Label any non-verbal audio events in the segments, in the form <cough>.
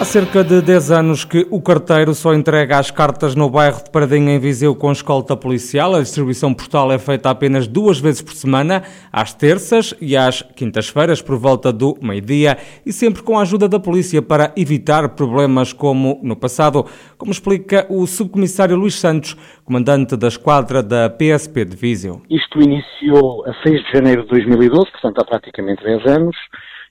Há cerca de 10 anos que o carteiro só entrega as cartas no bairro de Paradinha em Viseu com escolta policial. A distribuição postal é feita apenas duas vezes por semana, às terças e às quintas-feiras, por volta do meio-dia, e sempre com a ajuda da polícia para evitar problemas como no passado, como explica o subcomissário Luís Santos, comandante da esquadra da PSP de Viseu. Isto iniciou a 6 de janeiro de 2012, portanto há praticamente 10 anos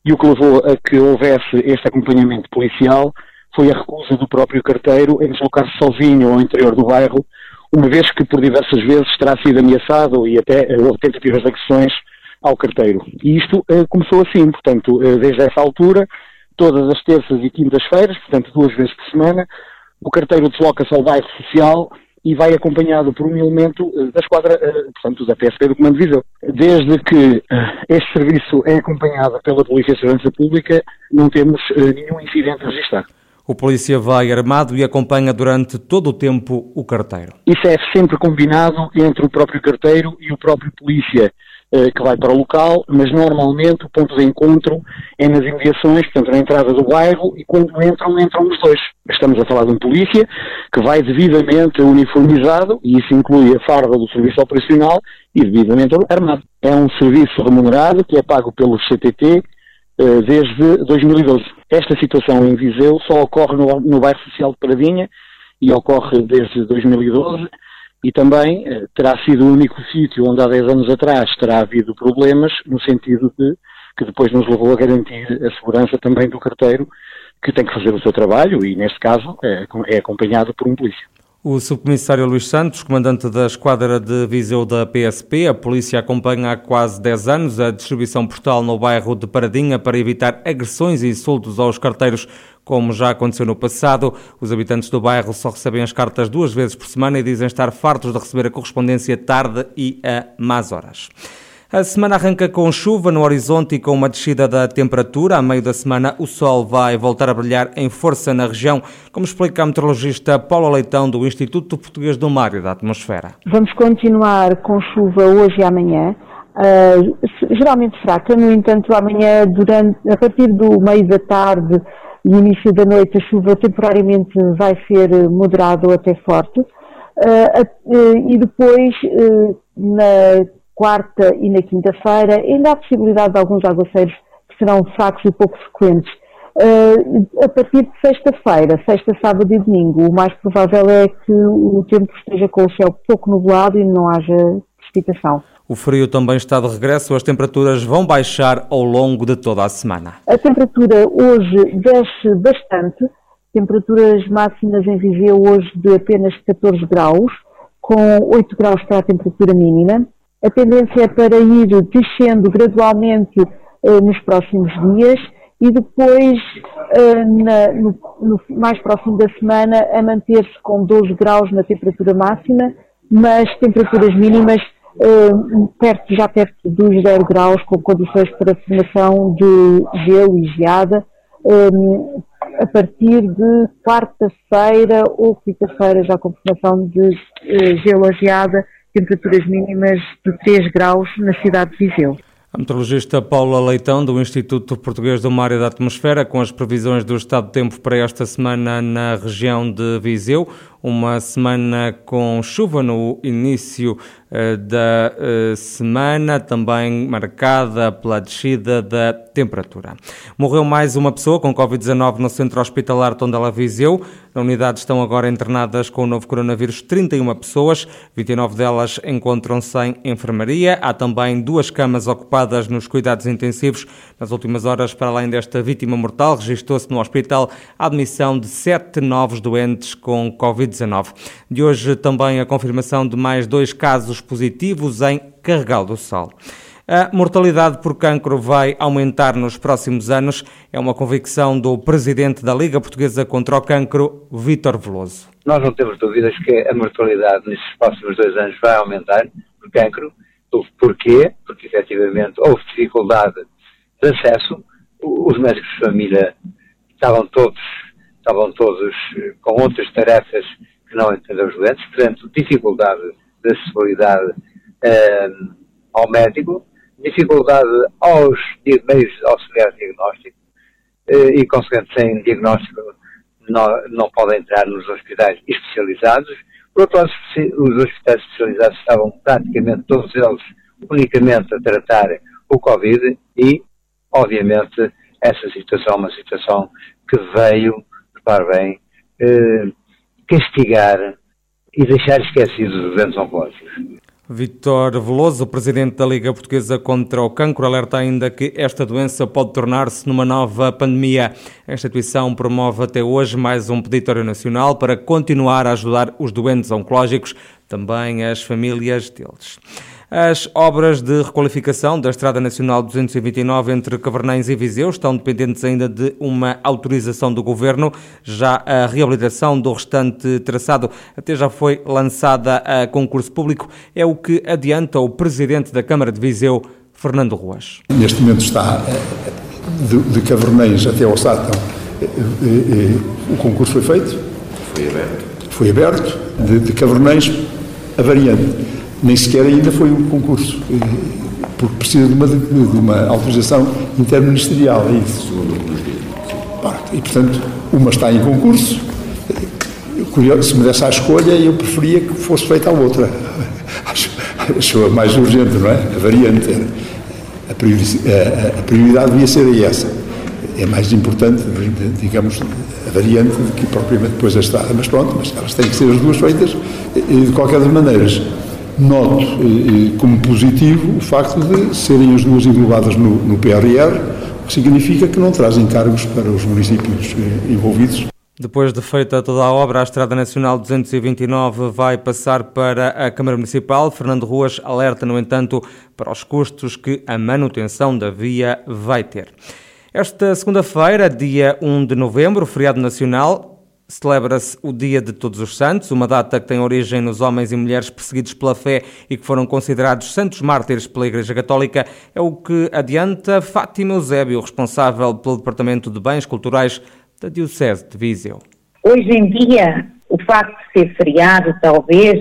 e o que levou a que houvesse este acompanhamento policial foi a recusa do próprio carteiro em deslocar-se sozinho ao interior do bairro, uma vez que por diversas vezes terá sido ameaçado e até eh, houve tentativas de agressões ao carteiro. E isto uh, começou assim, portanto, uh, desde essa altura, todas as terças e quintas-feiras, portanto duas vezes por semana, o carteiro desloca-se ao bairro social e vai acompanhado por um elemento eh, da esquadra, eh, portanto, da PSP do Comando Viseu. Desde que eh, este serviço é acompanhado pela Polícia de Segurança Pública, não temos nenhum incidente registrado. O polícia vai armado e acompanha durante todo o tempo o carteiro. Isso é sempre combinado entre o próprio carteiro e o próprio polícia. Eh, que vai para o local, mas normalmente o ponto de encontro é nas imediações, portanto na entrada do bairro, e quando entram, entram os dois. Estamos a falar de um polícia que vai devidamente uniformizado, e isso inclui a farda do serviço operacional, e devidamente armado. É um serviço remunerado que é pago pelo CTT eh, desde 2012. Esta situação em Viseu só ocorre no, no bairro social de Paradinha, e ocorre desde 2012, e também eh, terá sido o único sítio onde há 10 anos atrás terá havido problemas, no sentido de que depois nos levou a garantir a segurança também do carteiro, que tem que fazer o seu trabalho e, neste caso, é, é acompanhado por um polícia. O subcomissário Luís Santos, comandante da esquadra de Viseu da PSP, a polícia acompanha há quase 10 anos a distribuição postal no bairro de Paradinha para evitar agressões e insultos aos carteiros, como já aconteceu no passado. Os habitantes do bairro só recebem as cartas duas vezes por semana e dizem estar fartos de receber a correspondência tarde e a más horas. A semana arranca com chuva no horizonte e com uma descida da temperatura. A meio da semana, o sol vai voltar a brilhar em força na região, como explica a meteorologista Paula Leitão, do Instituto Português do Mar e da Atmosfera. Vamos continuar com chuva hoje e amanhã. Uh, geralmente fraca, no entanto, amanhã, durante, a partir do meio da tarde e início da noite, a chuva temporariamente vai ser moderada ou até forte. Uh, uh, e depois, na quarta e na quinta-feira, ainda há possibilidade de alguns aguaceiros que serão fracos e pouco frequentes. Uh, a partir de sexta-feira, sexta, sábado e domingo, o mais provável é que o tempo esteja com o céu pouco nublado e não haja precipitação. O frio também está de regresso, as temperaturas vão baixar ao longo de toda a semana. A temperatura hoje desce bastante, temperaturas máximas em Viseu hoje de apenas 14 graus, com 8 graus para a temperatura mínima a tendência é para ir descendo gradualmente uh, nos próximos dias e depois, uh, na, no, no, mais próximo da semana, a manter-se com 12 graus na temperatura máxima, mas temperaturas mínimas uh, perto, já perto dos 0 graus, com condições para formação de gelo e geada, um, a partir de quarta-feira ou quinta-feira, já com formação de gelo ou geada, temperaturas mínimas de 3 graus na cidade de Viseu. A meteorologista Paula Leitão, do Instituto Português do Mar e da Atmosfera, com as previsões do estado de tempo para esta semana na região de Viseu. Uma semana com chuva no início uh, da uh, semana, também marcada pela descida da temperatura. Morreu mais uma pessoa com Covid-19 no centro hospitalar Tondela Viseu. Na unidade estão agora internadas com o novo coronavírus 31 pessoas, 29 delas encontram-se em enfermaria. Há também duas camas ocupadas nos cuidados intensivos. Nas últimas horas, para além desta vítima mortal, registrou-se no hospital a admissão de sete novos doentes com Covid-19. De hoje também a confirmação de mais dois casos positivos em Carregal do Sol. A mortalidade por cancro vai aumentar nos próximos anos, é uma convicção do presidente da Liga Portuguesa contra o Cancro, Vítor Veloso. Nós não temos dúvidas que a mortalidade nestes próximos dois anos vai aumentar por cancro. Porquê? Porque efetivamente houve dificuldade de acesso, os médicos de família estavam todos, estavam todos com outras tarefas que não entenderam os doentes, portanto, dificuldade de acessibilidade. Um, ao médico, dificuldade aos meios auxiliares de diagnóstico eh, e, consequente, sem diagnóstico não, não podem entrar nos hospitais especializados. Por outro lado, os hospitais especializados estavam praticamente todos eles unicamente a tratar o Covid e, obviamente, essa situação é uma situação que veio, repare bem, eh, castigar e deixar esquecidos os doentes oncológicos. Vitor Veloso, presidente da Liga Portuguesa contra o Cancro, alerta ainda que esta doença pode tornar-se numa nova pandemia. A instituição promove até hoje mais um peditório nacional para continuar a ajudar os doentes oncológicos, também as famílias deles. As obras de requalificação da Estrada Nacional 229 entre Cavernães e Viseu estão dependentes ainda de uma autorização do Governo. Já a reabilitação do restante traçado até já foi lançada a concurso público. É o que adianta o Presidente da Câmara de Viseu, Fernando Ruas. Neste momento está eh, de, de Cavernães até ao Sátão. Eh, eh, o concurso foi feito? Foi aberto. Foi aberto. De, de Cavernães a variante nem sequer ainda foi um concurso, porque precisa de uma, de uma autorização interministerial, é isso. E, portanto, uma está em concurso, se me desse a escolha, eu preferia que fosse feita a outra. <laughs> Acho, acho a mais urgente, não é? A variante. A prioridade, a prioridade devia ser essa. É mais importante, digamos, a variante do que propriamente depois a estrada. Mas pronto, mas elas têm que ser as duas feitas de qualquer das maneiras. Noto como positivo o facto de serem as duas englobadas no, no PRR, o que significa que não trazem cargos para os municípios eh, envolvidos. Depois de feita toda a obra, a Estrada Nacional 229 vai passar para a Câmara Municipal. Fernando Ruas alerta, no entanto, para os custos que a manutenção da via vai ter. Esta segunda-feira, dia 1 de novembro, feriado nacional, celebra-se o Dia de Todos os Santos, uma data que tem origem nos homens e mulheres perseguidos pela fé e que foram considerados santos mártires pela Igreja Católica, é o que adianta Fátima Eusébio, responsável pelo Departamento de Bens Culturais da Diocese de Viseu. Hoje em dia, o facto de ser feriado, talvez,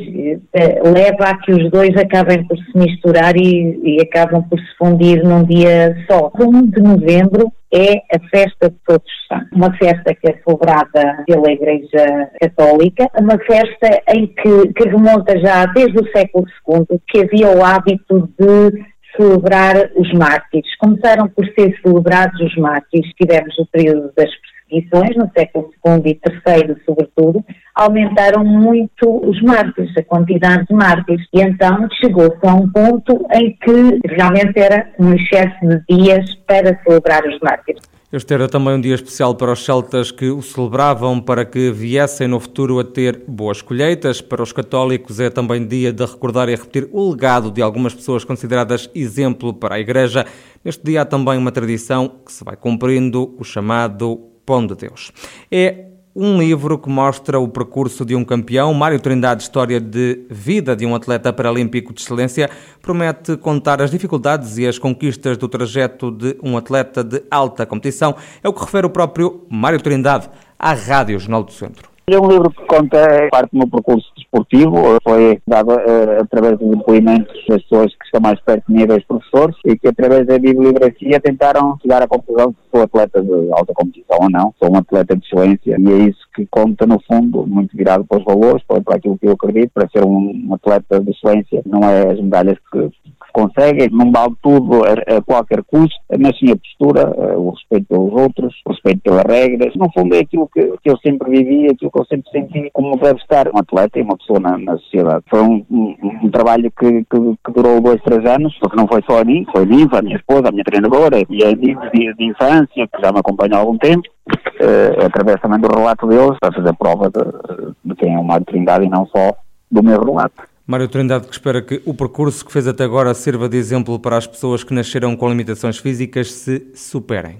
eh, leva a que os dois acabem por se misturar e, e acabam por se fundir num dia só. 1 de novembro é a festa de Todos os Santos, uma festa que é celebrada pela Igreja Católica, uma festa em que, que remonta já desde o século II, que havia o hábito de celebrar os mártires. Começaram por ser celebrados os mártires, tivemos o período das perseguições, no século II e III, sobretudo, aumentaram muito os mártires, a quantidade de mártires. E então chegou-se a um ponto em que realmente era um excesso de dias para celebrar os mártires. Este era também um dia especial para os celtas que o celebravam para que viessem no futuro a ter boas colheitas. Para os católicos é também dia de recordar e repetir o legado de algumas pessoas consideradas exemplo para a Igreja. Neste dia há também uma tradição que se vai cumprindo, o chamado Pão de Deus. É um livro que mostra o percurso de um campeão. Mário Trindade, História de Vida de um Atleta Paralímpico de Excelência, promete contar as dificuldades e as conquistas do trajeto de um atleta de alta competição. É o que refere o próprio Mário Trindade à Rádio Jornal do Centro. É um livro que conta parte do meu percurso desportivo, foi dado uh, através dos depoimentos das pessoas que estão mais perto de mim, dos professores, e que através da bibliografia tentaram chegar à conclusão se sou atleta de alta competição ou não, sou um atleta de excelência, e é isso que conta no fundo, muito virado para os valores, para, para aquilo que eu acredito, para ser um, um atleta de excelência, não é as medalhas que conseguem, não vale tudo a, a, qualquer custo, mas sim a postura, o respeito pelos outros, o respeito pelas regras. No fundo é aquilo que, que eu sempre vivi, aquilo que eu sempre senti como deve estar um atleta e uma pessoa na, na sociedade. Foi um, um, um trabalho que, que, que, durou dois, três anos, porque não foi só a mim, foi a mim, a minha esposa, a minha treinadora e a mim de, de infância, que já me acompanha há algum tempo. Uh, através também do relato deles, para fazer prova de, de quem é o Mário Trindade e não só do meu relato. Mário Trindade, que espera que o percurso que fez até agora sirva de exemplo para as pessoas que nasceram com limitações físicas se superem.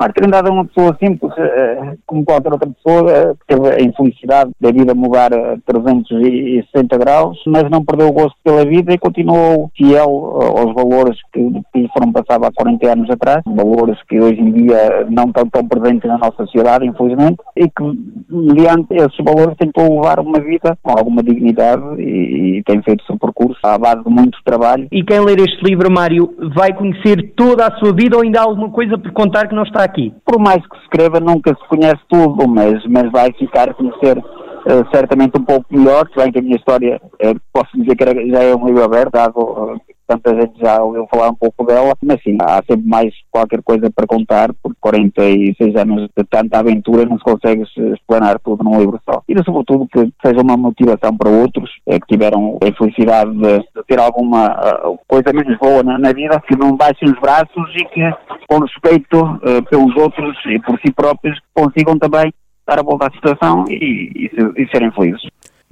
Mário Trindade é uma pessoa simples, eh, como qualquer outra pessoa, eh, teve a infelicidade da vida mudar a 360 graus, mas não perdeu o gosto pela vida e continuou fiel aos valores que lhe foram passados há 40 anos atrás, valores que hoje em dia não estão tão presentes na nossa sociedade, infelizmente, e que, mediante esses valores, tentou levar uma vida com alguma dignidade e, e tem feito o seu percurso à base de muito trabalho. E quem ler este livro, Mário, vai conhecer toda a sua vida ou ainda há alguma coisa por contar que não está aqui? Por mais que se escreva, nunca se conhece tudo, mas, mas vai ficar a conhecer uh, certamente um pouco melhor, se bem que a minha história, uh, posso dizer que era, já é um livro aberto, dado tanta gente já ouviu falar um pouco dela, mas sim, há sempre mais qualquer coisa para contar, porque 46 anos de tanta aventura não se consegue explanar tudo num livro só. E sobretudo que seja uma motivação para outros é, que tiveram a felicidade de, de ter alguma uh, coisa menos boa na, na, vida, que não baixem os braços e que, com respeito uh, pelos outros e por si próprios, consigam também dar a volta à situação e, e, e serem felizes.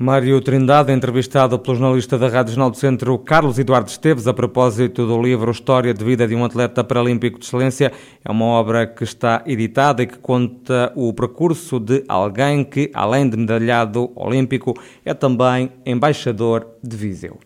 Mário Trindade, entrevistado pelo jornalista da Rádio Jornal do Centro, Carlos Eduardo Esteves, a propósito do livro História de Vida de um Atleta Paralímpico de Excelência. É uma obra que está editada e que conta o percurso de alguém que, além de medalhado olímpico, é também embaixador de Viseu.